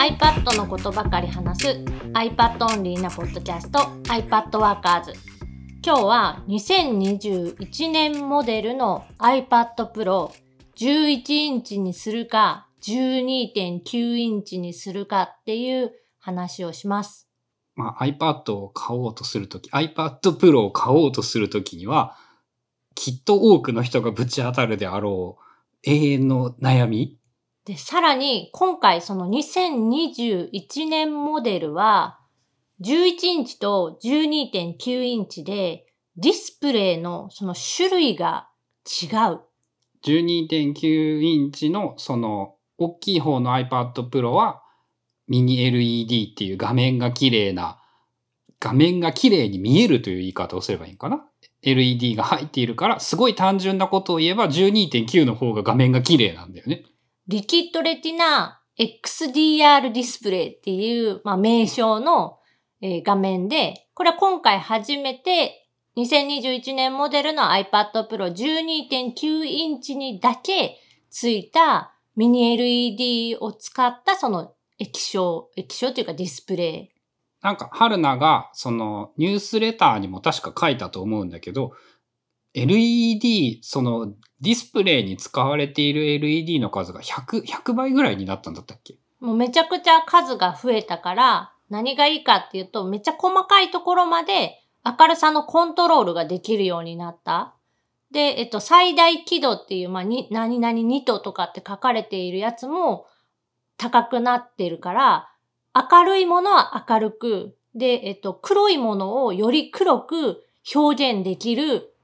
iPad のことばかり話す iPad オンリーなポッドキャスト iPad ワーカーズ今日は2021年モデルの iPad Pro 11インチにするか12.9インチにするかっていう話をします。まあ、iPad を買おうとするとき、iPad Pro を買おうとするときには、きっと多くの人がぶち当たるであろう永遠の悩みで、さらに今回その2021年モデルは11インチと12.9インチでディスプレイのその種類が違う。12.9インチのその大きい方の iPad Pro はミニ LED っていう画面が綺麗な、画面が綺麗に見えるという言い方をすればいいのかな ?LED が入っているから、すごい単純なことを言えば12.9の方が画面が綺麗なんだよね。リキッドレティナ XDR ディスプレイっていう、まあ、名称の、えー画面で、これは今回初めて2021年モデルの iPad Pro 12.9インチにだけついたミニ LED を使ったその液晶、液晶というかディスプレイ。なんか、春菜が、その、ニュースレターにも確か書いたと思うんだけど、LED、その、ディスプレイに使われている LED の数が100、100倍ぐらいになったんだったっけ？もうめちゃくちゃ数が増えたから、何がいいかっていうと、めっちゃ細かいところまで明るさのコントロールができるようになった。で、えっと、最大輝度っていう、まあ、に、何々2ととかって書かれているやつも高くなってるから、明るいものは明るく、で、えっと、黒いものをより黒く表現できる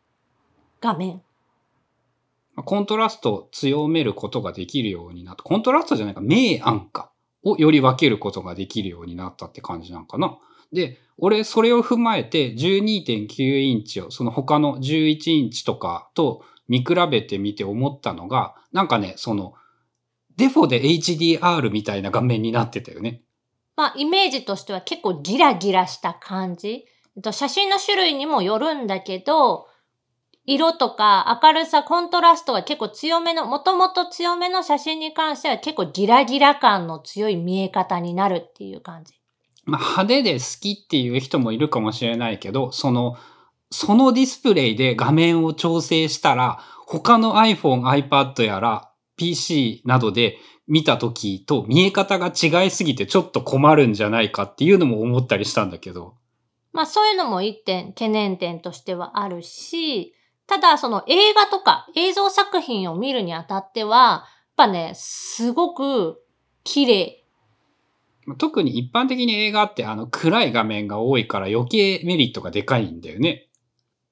画面。コントラストを強めることができるようになった。コントラストじゃないか、明暗かをより分けることができるようになったって感じなんかな。で、俺それを踏まえて12.9インチをその他の11インチとかと見比べてみて思ったのが、なんかね、そのデフォで HDR みたいな画面になってたよね。まあ、イメージとしては結構ギラギラした感じ。えっと写真の種類にもよるんだけど、色とか明るさ、コントラストが結構強めの、もともと強めの写真に関しては結構ギラギラ感の強い見え方になるっていう感じ。まあ、派手で好きっていう人もいるかもしれないけど、その、そのディスプレイで画面を調整したら、他の iPhone、iPad やら PC などで見た時と見え方が違いすぎてちょっと困るんじゃないかっていうのも思ったりしたんだけど。まあそういうのも一点懸念点としてはあるし、ただその映画とか映像作品を見るにあたっては、やっぱね、すごく綺麗まあ特に一般的に映画ってあの暗い画面が多いから余計メリットがでかいんだよね。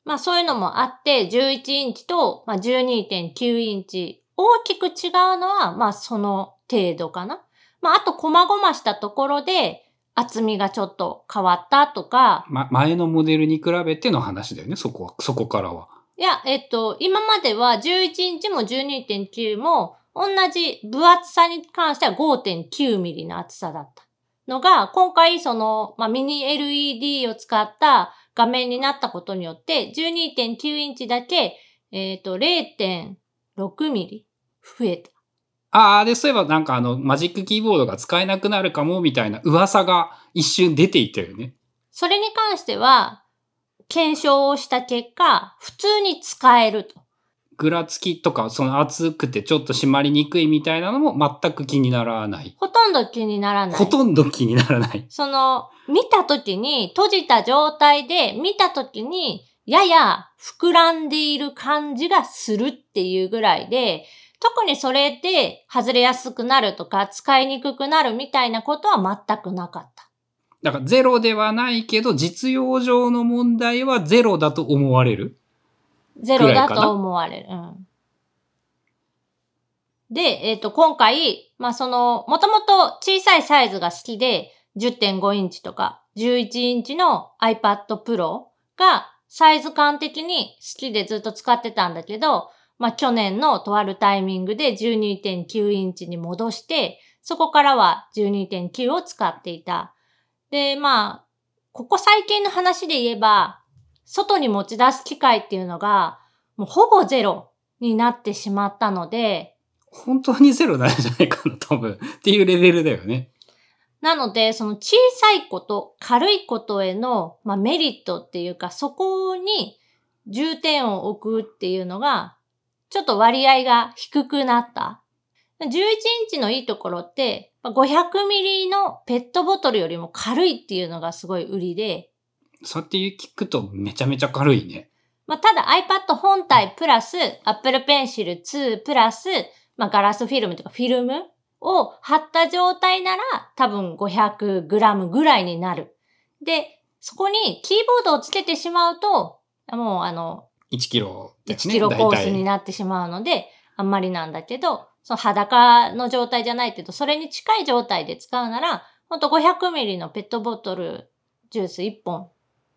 まあそういうのもあって、11インチと、まあ、12.9インチ、大きく違うのは、まあその程度かな。まああと、細々したところで、厚みがちょっと変わったとか、ま、前のモデルに比べての話だよね、そこは、そこからは。いや、えっと、今までは11インチも12.9も、同じ分厚さに関しては5.9ミリの厚さだったのが、今回その、まあ、ミニ LED を使った画面になったことによって、12.9インチだけ、えっ、と、0.6ミリ増えた。ああ、で、そういえばなんかあの、マジックキーボードが使えなくなるかもみたいな噂が一瞬出ていたよね。それに関しては、検証をした結果、普通に使えると。ぐらつきとか、その厚くてちょっと締まりにくいみたいなのも全く気にならない。ほとんど気にならない。ほとんど気にならない。その、見たときに、閉じた状態で見たときに、やや膨らんでいる感じがするっていうぐらいで、特にそれで外れやすくなるとか、使いにくくなるみたいなことは全くなかった。だからゼロではないけど、実用上の問題はゼロだと思われる。ゼロだと思われる。うん。で、えっ、と、今回、まあ、その、もともと小さいサイズが好きで、10.5インチとか、11インチの iPad Pro がサイズ感的に好きでずっと使ってたんだけど、まあ、去年のとあるタイミングで12.9インチに戻して、そこからは12.9を使っていた。で、まあ、ここ最近の話で言えば、外に持ち出す機会っていうのが、もうほぼゼロになってしまったので、本当にゼロなんじゃないかな、多分。っていうレベルだよね。なので、その小さいこと、軽いことへの、まあ、メリットっていうか、そこに重点を置くっていうのが、ちょっと割合が低くなった。11インチのいいところって、まあ500ミリのペットボトルよりも軽いっていうのがすごい売りで、そうやって聞くとめちゃめちゃ軽いね。まあ、ただ iPad 本体プラス Apple Pencil 2プラス、まあ、ガラスフィルムとかフィルムを貼った状態なら多分 500g ぐらいになる。で、そこにキーボードをつけてしまうと、もうあの、1キロで1すね。キロコースになってしまうので、あんまりなんだけど、その裸の状態じゃないけど、それに近い状態で使うなら、ほんと500ミリのペットボトルジュース1本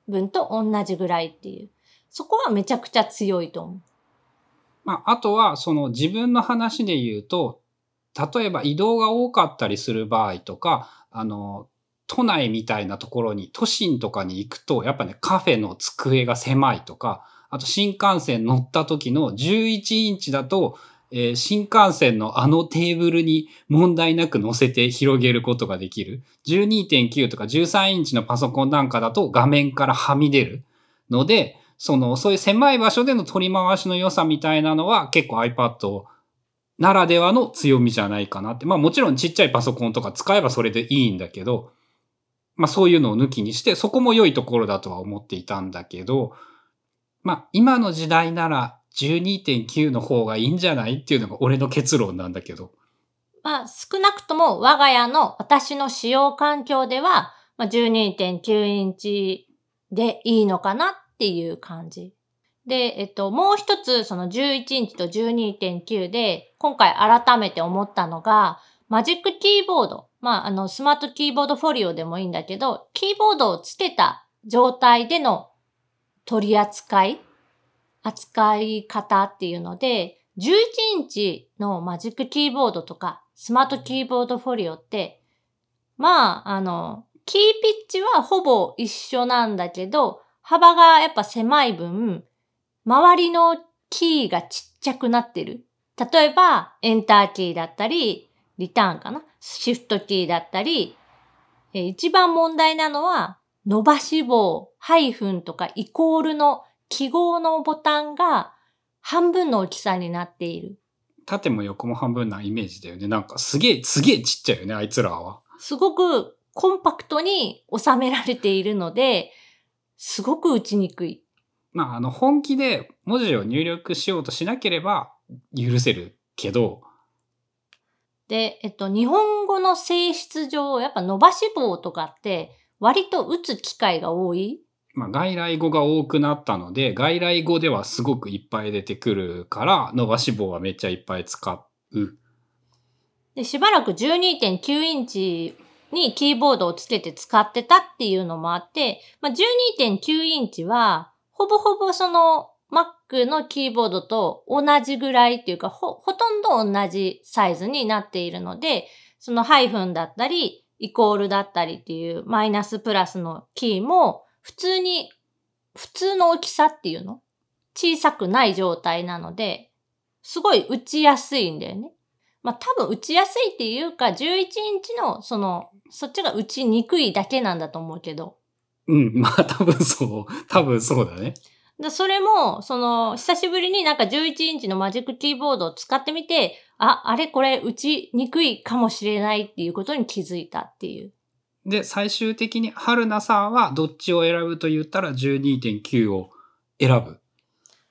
分と同じぐらいっていう。そこはめちゃくちゃ強いと思う。まあ、あとは、その自分の話で言うと、例えば移動が多かったりする場合とか、あの、都内みたいなところに、都心とかに行くと、やっぱね、カフェの机が狭いとか、あと新幹線乗った時の11インチだと、えー新幹線のあのテーブルに問題なく乗せて広げることができる。12.9とか13インチのパソコンなんかだと画面からはみ出るので、その、そういう狭い場所での取り回しの良さみたいなのは結構 iPad ならではの強みじゃないかなって。まあもちろんちっちゃいパソコンとか使えばそれでいいんだけど、まあそういうのを抜きにして、そこも良いところだとは思っていたんだけど、まあ今の時代なら12.9の方がいいんじゃない？っていうのが俺の結論なんだけど。まあ、少なくとも我が家の私の使用環境では、まあ、12.9インチでいいのかなっていう感じ。で、えっと、もう一つ、その11インチと12.9で、今回改めて思ったのが、マジックキーボード。まあ、あの、スマートキーボードフォリオでもいいんだけど、キーボードをつけた状態での取り扱い扱い方っていうので、11インチのマジックキーボードとか、スマートキーボードフォリオって、まあ、あの、キーピッチはほぼ一緒なんだけど、幅がやっぱ狭い分、周りのキーがちっちゃくなってる。例えば、エンターキーだったり、リターンかな？シフトキーだったり、え一番問題なのは、伸ばし棒、ハイフンとかイコールの記号のボタンが半分の大きさになっている。縦も横も半分なイメージだよね。なんかすげえ、すげえちっちゃいよね、あいつらは。すごくコンパクトに収められているので、すごく打ちにくい。まあ、あの、本気で文字を入力しようとしなければ許せるけど、で、えっと、日本語の性質上、やっぱ伸ばし棒とかって割と打つ機会が多い。まあ、外来語が多くなったので、外来語ではすごくいっぱい出てくるから、伸ばし棒はめっちゃいっぱい使う。で、しばらく12.9インチにキーボードをつけて使ってたっていうのもあって、まあ、12.9インチは、ほぼほぼその Mac のキーボードと同じぐらいっていうか、ほ、ほとんど同じサイズになっているので、そのハイフンだったり、イコールだったりっていうマイナスプラスのキーも、普通に、普通の大きさっていうの？小さくない状態なので、すごい打ちやすいんだよね。まあ多分打ちやすいっていうか、11インチの、その、そっちが打ちにくいだけなんだと思うけど。うん、まあ多分そう。多分そうだね。でそれも、その、久しぶりになんか11インチのマジックキーボードを使ってみて、あ、あれこれ打ちにくいかもしれないっていうことに気づいたっていう。で、最終的に春菜さんはどっちを選ぶと言ったら12.9を選ぶ。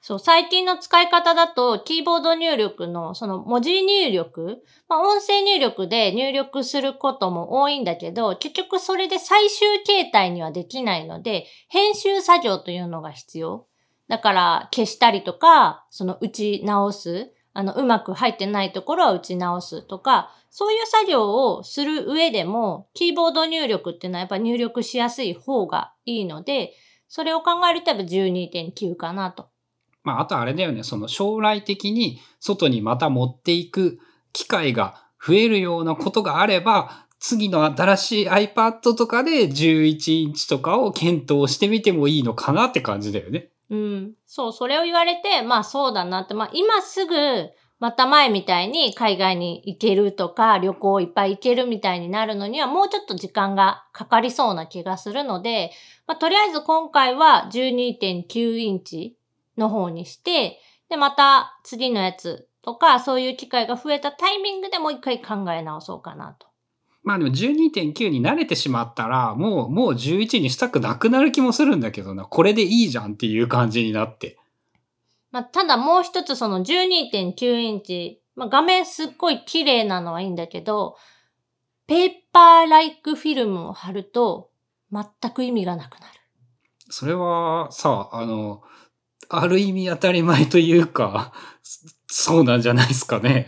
そう、最近の使い方だと、キーボード入力の、その文字入力、まあ、音声入力で入力することも多いんだけど、結局それで最終形態にはできないので、編集作業というのが必要。だから、消したりとか、その打ち直す、あの、うまく入ってないところは打ち直すとか、そういう作業をする上でも、キーボード入力っていうのはやっぱ入力しやすい方がいいので、それを考えるとやっぱ12.9かなと。まあ、あとあれだよね、その将来的に外にまた持っていく機会が増えるようなことがあれば、次の新しい iPad とかで11インチとかを検討してみてもいいのかなって感じだよね。うん。そう、それを言われて、まあそうだなって、まあ今すぐまた前みたいに海外に行けるとか、旅行いっぱい行けるみたいになるのにはもうちょっと時間がかかりそうな気がするので、まあ、とりあえず今回は12.9インチの方にして、で、また次のやつとか、そういう機会が増えたタイミングでもう一回考え直そうかなと。まあでも12.9に慣れてしまったら、もう、もう11にしたくなくなる気もするんだけどな。これでいいじゃんっていう感じになって。まあ、ただもう一つその12.9インチ、まあ、画面すっごい綺麗なのはいいんだけど、ペーパーライクフィルムを貼ると全く意味がなくなる。それはさ、あの、ある意味当たり前というか、そうなんじゃないですかね。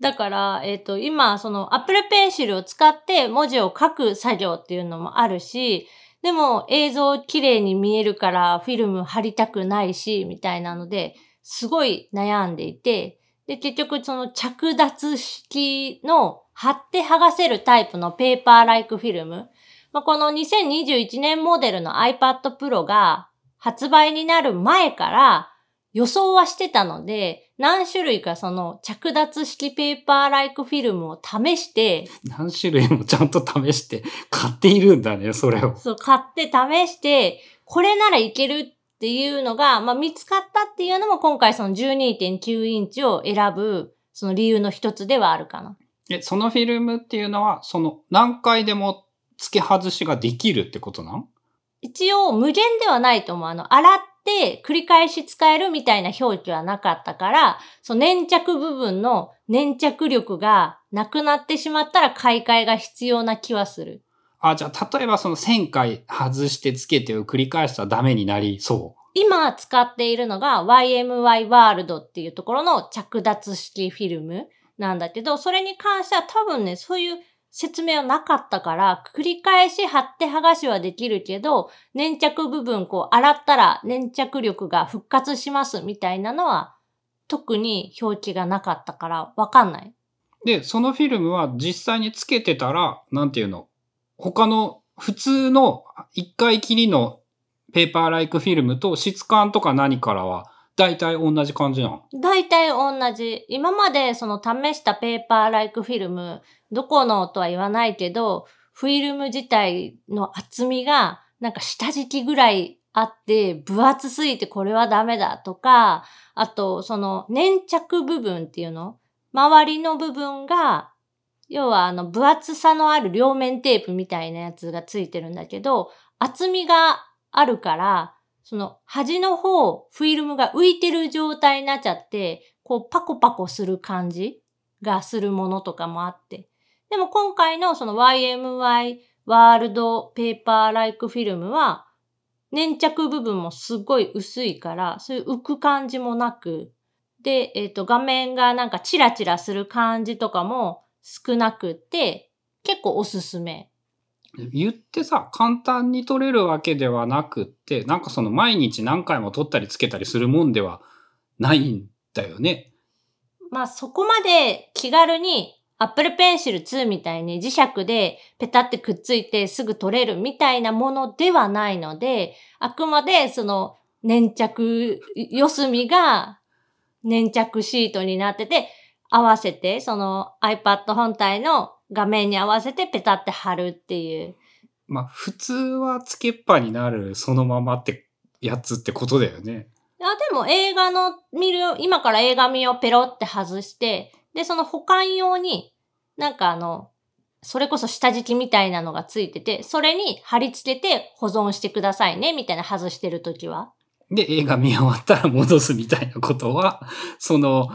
だから、えっ、ー、と、今、その Apple Pencil を使って文字を書く作業っていうのもあるし、でも映像綺麗に見えるからフィルム貼りたくないし、みたいなので、すごい悩んでいて、で、結局その着脱式の貼って剥がせるタイプのペーパーライクフィルム。まあ、この2021年モデルの iPad Pro が発売になる前から予想はしてたので、何種類かその着脱式ペーパーライクフィルムを試して、何種類もちゃんと試して買っているんだね、それを。そう、買って試して、これならいけるっていうのが、まあ見つかったっていうのも今回その12.9インチを選ぶ、その理由の一つではあるかな。え、そのフィルムっていうのは、その何回でも付け外しができるってことなん？一応無限ではないと思う。あの、洗っって繰り返し使えるみたいな表記はなかったから、その粘着部分の粘着力がなくなってしまったら買い替えが必要な気はする。あ、じゃあ例えばその1000回外してつけてを繰り返したらダメになりそう。今使っているのが YMY ワールドっていうところの着脱式フィルムなんだけど、それに関しては多分ね、そういう説明はなかったから、繰り返し貼って剥がしはできるけど、粘着部分こう洗ったら粘着力が復活しますみたいなのは、特に表記がなかったからわかんない。で、そのフィルムは実際につけてたら、なんていうの？他の普通の一回きりのペーパーライクフィルムと質感とか何からは大体同じ感じなの？大体同じ。今までその試したペーパーライクフィルム、どこのとは言わないけど、フィルム自体の厚みがなんか下敷きぐらいあって、分厚すぎてこれはダメだとか、あとその粘着部分っていうの周りの部分が、要はあの分厚さのある両面テープみたいなやつがついてるんだけど、厚みがあるから、その端の方、フィルムが浮いてる状態になっちゃって、こうパコパコする感じがするものとかもあって。でも今回のその YMY ワールドペーパーライクフィルムは粘着部分もすごい薄いから、そういう浮く感じもなく、で、えっ、ー、と、画面がなんかチラチラする感じとかも少なくて、結構おすすめ。言ってさ、簡単に撮れるわけではなくって、なんかその毎日何回も撮ったりつけたりするもんではないんだよね。まあそこまで気軽に Apple Pencil 2みたいに磁石でペタってくっついてすぐ取れるみたいなものではないので、あくまでその粘着四隅が粘着シートになってて、合わせてその iPad 本体の画面に合わせてペタって貼るっていう。まあ、普通はつけっぱになるそのままってやつってことだよね。あでも映画の見る、今から映画見をペロって外して、で、その保管用に、なんかあの、それこそ下敷きみたいなのがついてて、それに貼り付けて保存してくださいね、みたいな外してるときは。で、映画見終わったら戻すみたいなことは、その、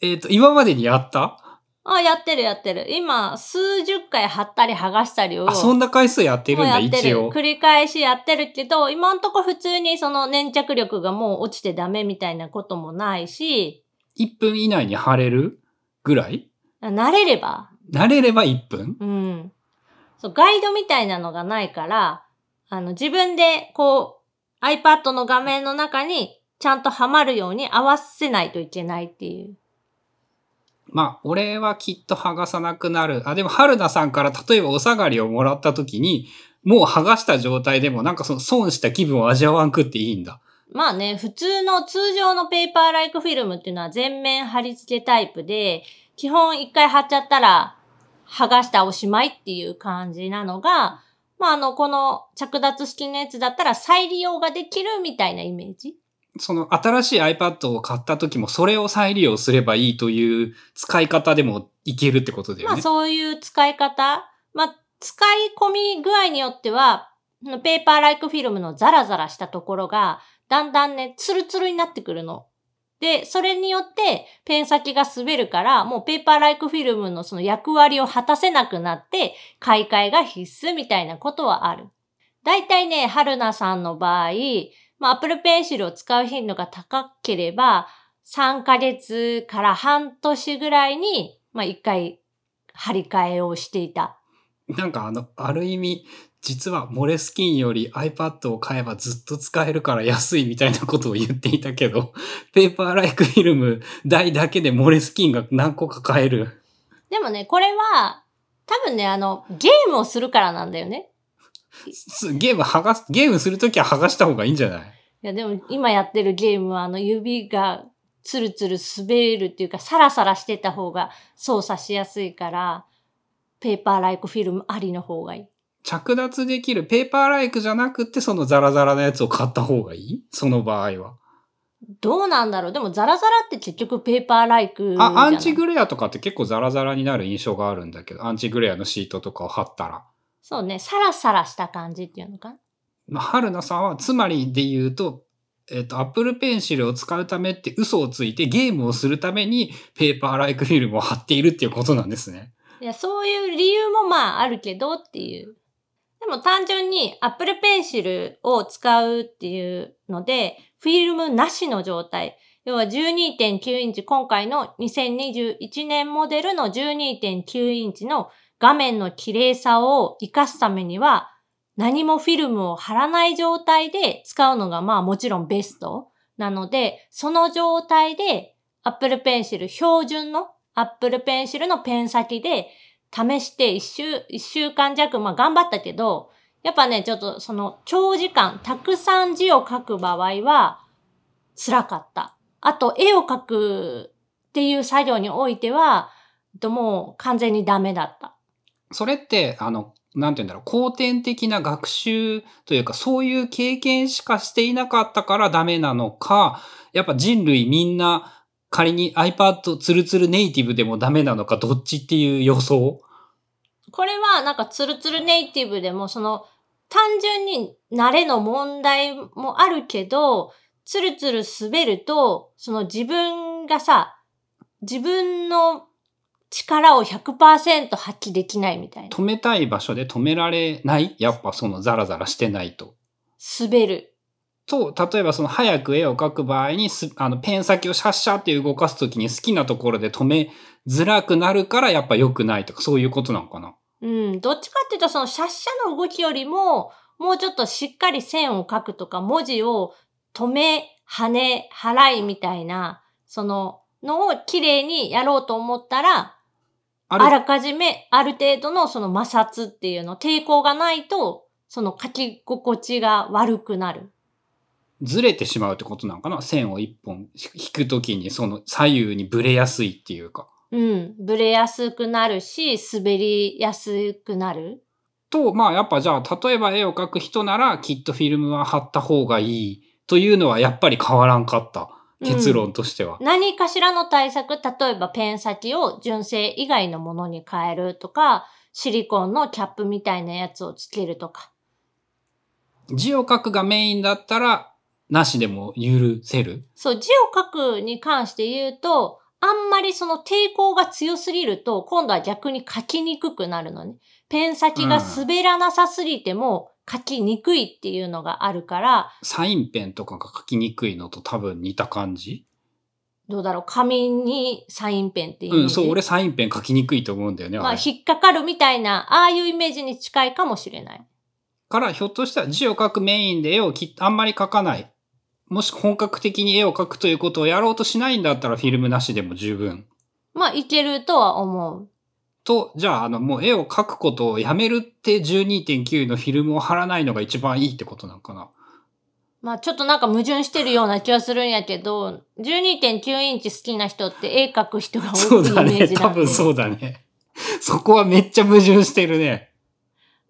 えっ、ー、と、今までにやった？あ、やってるやってる。今、数十回貼ったり剥がしたりを。あ、そんな回数やってるんだ、一応。繰り返しやってるけど、今んとこ普通にその粘着力がもう落ちてダメみたいなこともないし。1分以内に貼れる？ぐらい？慣れれば。慣れれば1分？うん。そう、ガイドみたいなのがないから、あの、自分でこう、iPad の画面の中にちゃんとはまるように合わせないといけないっていう。まあ、俺はきっと剥がさなくなる。あ、でも、春菜さんから例えばお下がりをもらった時に、もう剥がした状態でもなんかその損した気分を味わわんくっていいんだ。まあね、普通の通常のペーパーライクフィルムっていうのは全面貼り付けタイプで、基本一回貼っちゃったら剥がしたおしまいっていう感じなのが、まああの、この着脱式のやつだったら再利用ができるみたいなイメージ？その新しい iPad を買った時もそれを再利用すればいいという使い方でもいけるってことだよね。まあそういう使い方。まあ使い込み具合によっては、ペーパーライクフィルムのザラザラしたところが、だんだんね、ツルツルになってくるの。で、それによってペン先が滑るから、もうペーパーライクフィルムのその役割を果たせなくなって、買い替えが必須みたいなことはある。だいたいね、春菜さんの場合、まあ、Apple Pencil を使う頻度が高ければ、3ヶ月から半年ぐらいに、まあ、1回張り替えをしていた。なんかあの、ある意味、実はモレスキンより iPad を買えばずっと使えるから安いみたいなことを言っていたけど、ペーパーライクフィルム台だけでモレスキンが何個か買える。でもね、これは、多分ね、あの、ゲームをするからなんだよね。ゲーム剥がす、ゲームするときは剥がした方がいいんじゃない？いや、でも今やってるゲームはあの指がツルツル滑るっていうか、サラサラしてた方が操作しやすいから、ペーパーライクフィルムありの方がいい。着脱できるペーパーライクじゃなくてそのザラザラなやつを買った方がいい？その場合は。どうなんだろう？でもザラザラって結局ペーパーライクあ、アンチグレアとかって結構ザラザラになる印象があるんだけど、アンチグレアのシートとかを貼ったら。そうね、サラサラした感じっていうのかな？まあ、春菜さんはつまりで言うと、えっ、と、Apple Pencil を使うためって嘘をついてゲームをするためにペーパーライクフィルムを貼っているっていうことなんですね。いや、そういう理由もまああるけどっていう。でも単純に Apple Pencil を使うっていうので、フィルムなしの状態。要は12.9インチ、今回の2021年モデルの12.9インチの画面の綺麗さを活かすためには、何もフィルムを貼らない状態で使うのがまあもちろんベストなので、その状態で Apple Pencil 標準の Apple Pencil のペン先で試して一週、一週間弱、まあ頑張ったけど、やっぱね、ちょっとその長時間、たくさん字を書く場合は辛かった。あと、絵を描くっていう作業においては、もう完全にダメだった。それって、あの、なんて言うんだろう、後天的な学習というか、そういう経験しかしていなかったからダメなのか、やっぱ人類みんな仮に iPad ツルツルネイティブでもダメなのか、どっちっていう予想？これはなんかツルツルネイティブでもその単純に慣れの問題もあるけど、ツルツル滑ると、その自分がさ、自分の力を100%発揮できないみたいな。止めたい場所で止められない？やっぱそのザラザラしてないと。滑る。と、例えばその早く絵を描く場合にす、あの、ペン先をシャッシャって動かすときに好きなところで止めづらくなるからやっぱ良くないとか、そういうことなのかな？うん、どっちかっていうとそのシャッシャの動きよりも、もうちょっとしっかり線を描くとか、文字を止め、跳ね、払いみたいな、その、のを綺麗にやろうと思ったら、あらかじめある程度のその摩擦っていうの、抵抗がないと、その書き心地が悪くなる。ずれてしまうってことなのかな？線を一本引くときにその左右にブレやすいっていうか。うん。ブレやすくなるし、滑りやすくなる。と、まあやっぱじゃあ、例えば絵を描く人なら、きっとフィルムは貼った方がいいというのはやっぱり変わらんかった。結論としては、うん、何かしらの対策、例えばペン先を純正以外のものに変えるとか、シリコンのキャップみたいなやつをつけるとか。字を書くがメインだったら、なしでも許せる？そう、字を書くに関して言うと、あんまりその抵抗が強すぎると、今度は逆に書きにくくなるのね。ペン先が滑らなさすぎても書きにくいっていうのがあるから。サインペンとかが書きにくいのと多分似た感じ？どうだろう？紙にサインペンっていううん、そう、俺サインペン書きにくいと思うんだよね。まあ、引っかかるみたいな、ああいうイメージに近いかもしれない。から、ひょっとしたら字を書くメインで絵をきあんまり書かない。もし本格的に絵を描くということをやろうとしないんだったらフィルムなしでも十分。まあ、いけるとは思う。と、じゃあ、あの、もう絵を描くことをやめるって12.9のフィルムを貼らないのが一番いいってことなのかな？まあちょっとなんか矛盾してるような気はするんやけど、12.9インチ好きな人って絵描く人が多いイメーね。ジなんで。多分そうだね。そこはめっちゃ矛盾してるね。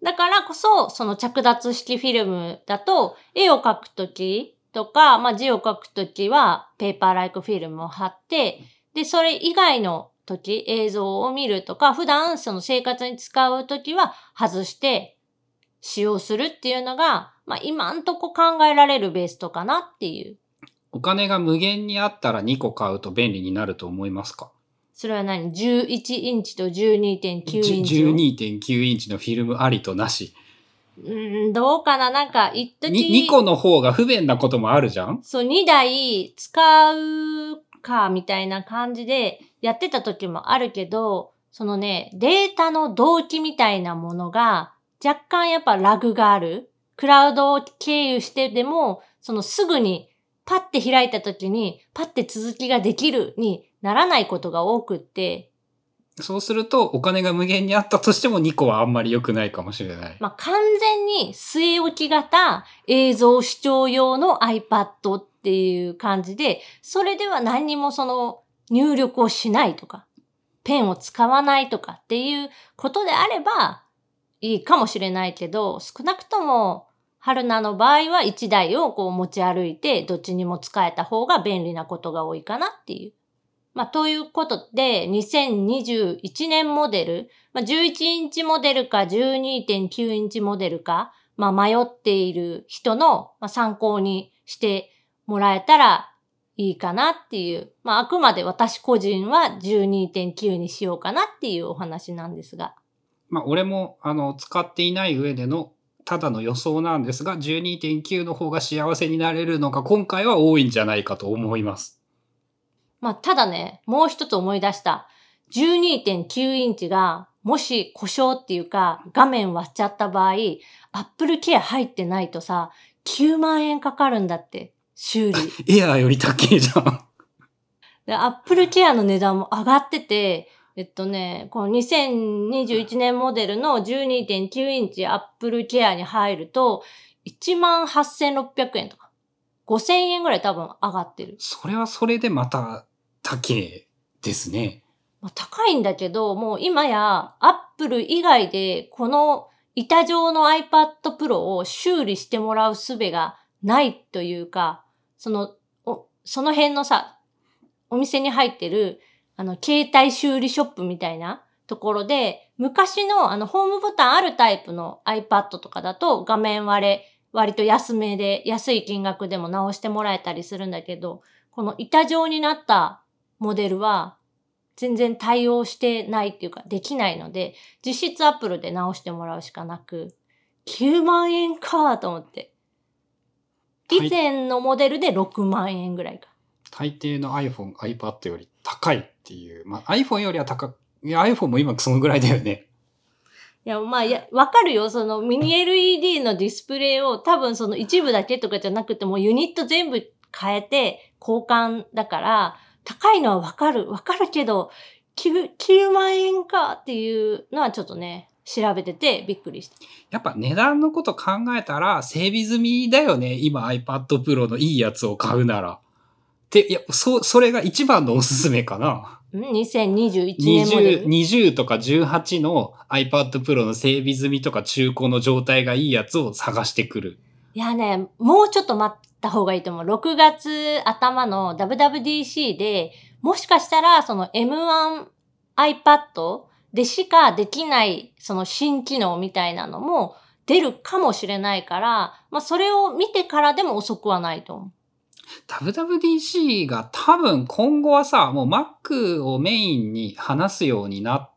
だからこそ、その着脱式フィルムだと、絵を描くときとか、まあ字を書くときは、ペーパーライクフィルムを貼って、で、それ以外の時、映像を見るとか、普段その生活に使うときは外して使用するっていうのが、まあ今んとこ考えられるベーストかなっていう。お金が無限にあったら2個買うと便利になると思いますか？それは何 ?11 インチと12.9インチを。12.9インチのフィルムありとなし。うーん、どうかな？なんか、一時。に2個の方が不便なこともあるじゃん？そう、2台使うか、みたいな感じでやってた時もあるけど、そのね、データの同期みたいなものが若干やっぱラグがある。クラウドを経由してでも、そのすぐにパッて開いた時にパッて続きができるにならないことが多くって、そうするとお金が無限にあったとしても2個はあんまり良くないかもしれない。まあ、完全に据え置き型映像視聴用の iPad っていう感じで、それでは何にもその入力をしないとか、ペンを使わないとかっていうことであればいいかもしれないけど、少なくとも春菜の場合は1台をこう持ち歩いてどっちにも使えた方が便利なことが多いかなっていう。まあ、ということで、2021年モデル、まあ、11インチモデルか12.9インチモデルか、まあ、迷っている人の、参考にしてもらえたらいいかなっていう、まあ、あくまで私個人は12.9にしようかなっていうお話なんですが。まあ俺もあの使っていない上でのただの予想なんですが12.9の方が幸せになれるのが今回は多いんじゃないかと思います。まあ、ただね、もう一つ思い出した。12.9インチが、もし故障っていうか、画面割っちゃった場合、Apple Care 入ってないとさ、9万円かかるんだって、修理。エアーより高いじゃん。で、Apple Care の値段も上がってて、えっとね、この2021年モデルの12.9インチ Apple Care に入ると、18,600円とか、5000円ぐらい多分上がってる。それはそれでまた高いですね。まあ、高いんだけど、もう今や Apple 以外でこの板状の iPad Pro を修理してもらう術がないというか、その、おその辺のさ、お店に入ってる、あの、携帯修理ショップみたいなところで、昔のあの、ホームボタンあるタイプの iPad とかだと画面割れ、割と安めで、安い金額でも直してもらえたりするんだけど、この板状になったモデルは、全然対応してないっていうか、できないので、実質アップルで直してもらうしかなく、9万円かと思って。以前のモデルで6万円ぐらいか。大抵の iPhone、iPad より高いっていう。まあ iPhone よりは高く、いや iPhone も今そのぐらいだよね。いや、まあ、いや、わかるよ。そのミニ LED のディスプレイを多分その一部だけとかじゃなくてもユニット全部変えて交換だから、高いのはわかる。わかるけど、9, 9万円かっていうのはちょっとね、調べててびっくりした。やっぱ値段のこと考えたら整備済みだよね。今 iPad Pro のいいやつを買うなら。で、いや、そ、それが一番のおすすめかな。ん ?2021 年モデ 20, ル。20とか18の iPad Pro の整備済みとか中古の状態がいいやつを探してくる。いやね、もうちょっと待った方がいいと思う。6月頭の WWDC で、もしかしたらその M1 iPad でしかできないその新機能みたいなのも出るかもしれないから、まあそれを見てからでも遅くはないと思う。WWDC が多分今後はさ、もう Mac をメインに話すようになって、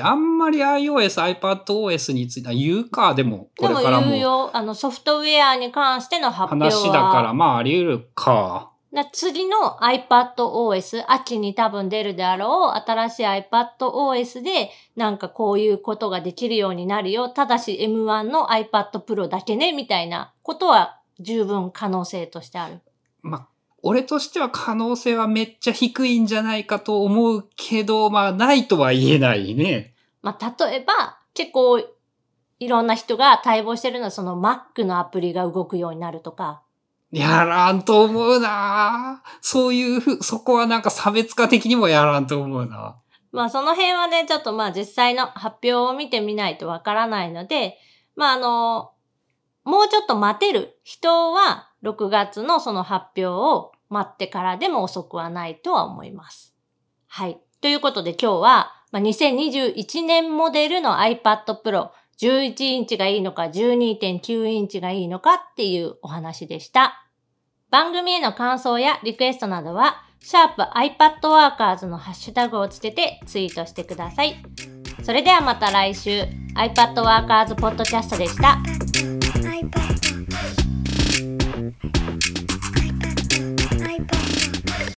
あんまり iOS、iPadOS については言うか、でもこでもれからも言うよ、あのソフトウェアに関しての発表は。話だからまああり得るか。な次の iPadOS、秋に多分出るであろう、新しい iPadOS で、なんかこういうことができるようになるよ。ただし M1 の iPad Pro だけね、みたいなことは十分可能性としてある。まあ、俺としては可能性はめっちゃ低いんじゃないかと思うけど、まあないとは言えないね。まあ、例えば、結構、いろんな人が待望してるのは、その Mac のアプリが動くようになるとか、やらんと思うな。そういうふ、そこはなんか差別化的にもやらんと思うな。まあその辺はね、ちょっとまあ実際の発表を見てみないとわからないので、まああの、もうちょっと待てる人は6月のその発表を待ってからでも遅くはないとは思います。はい。ということで今日は、まあ、2021年モデルの iPad Pro 11インチがいいのか12.9インチがいいのかっていうお話でした。番組への感想やリクエストなどは、シャープ i p a d w o r k e r s のハッシュタグをつけてツイートしてください。それではまた来週、iPad Workers Podcast でした。